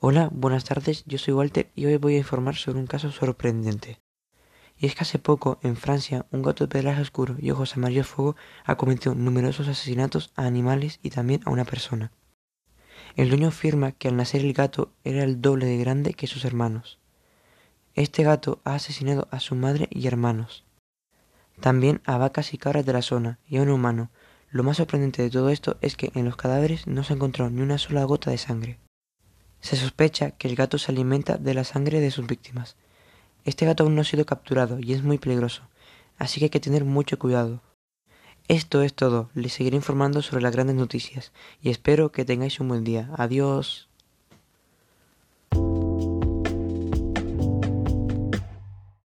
Hola, buenas tardes, yo soy Walter y hoy voy a informar sobre un caso sorprendente. Y es que hace poco, en Francia, un gato de pelaje oscuro y ojos amarillos fuego ha cometido numerosos asesinatos a animales y también a una persona. El dueño afirma que al nacer el gato era el doble de grande que sus hermanos. Este gato ha asesinado a su madre y hermanos. También a vacas y cabras de la zona y a un humano. Lo más sorprendente de todo esto es que en los cadáveres no se encontró ni una sola gota de sangre. Se sospecha que el gato se alimenta de la sangre de sus víctimas. Este gato aún no ha sido capturado y es muy peligroso, así que hay que tener mucho cuidado. Esto es todo, les seguiré informando sobre las grandes noticias y espero que tengáis un buen día. Adiós.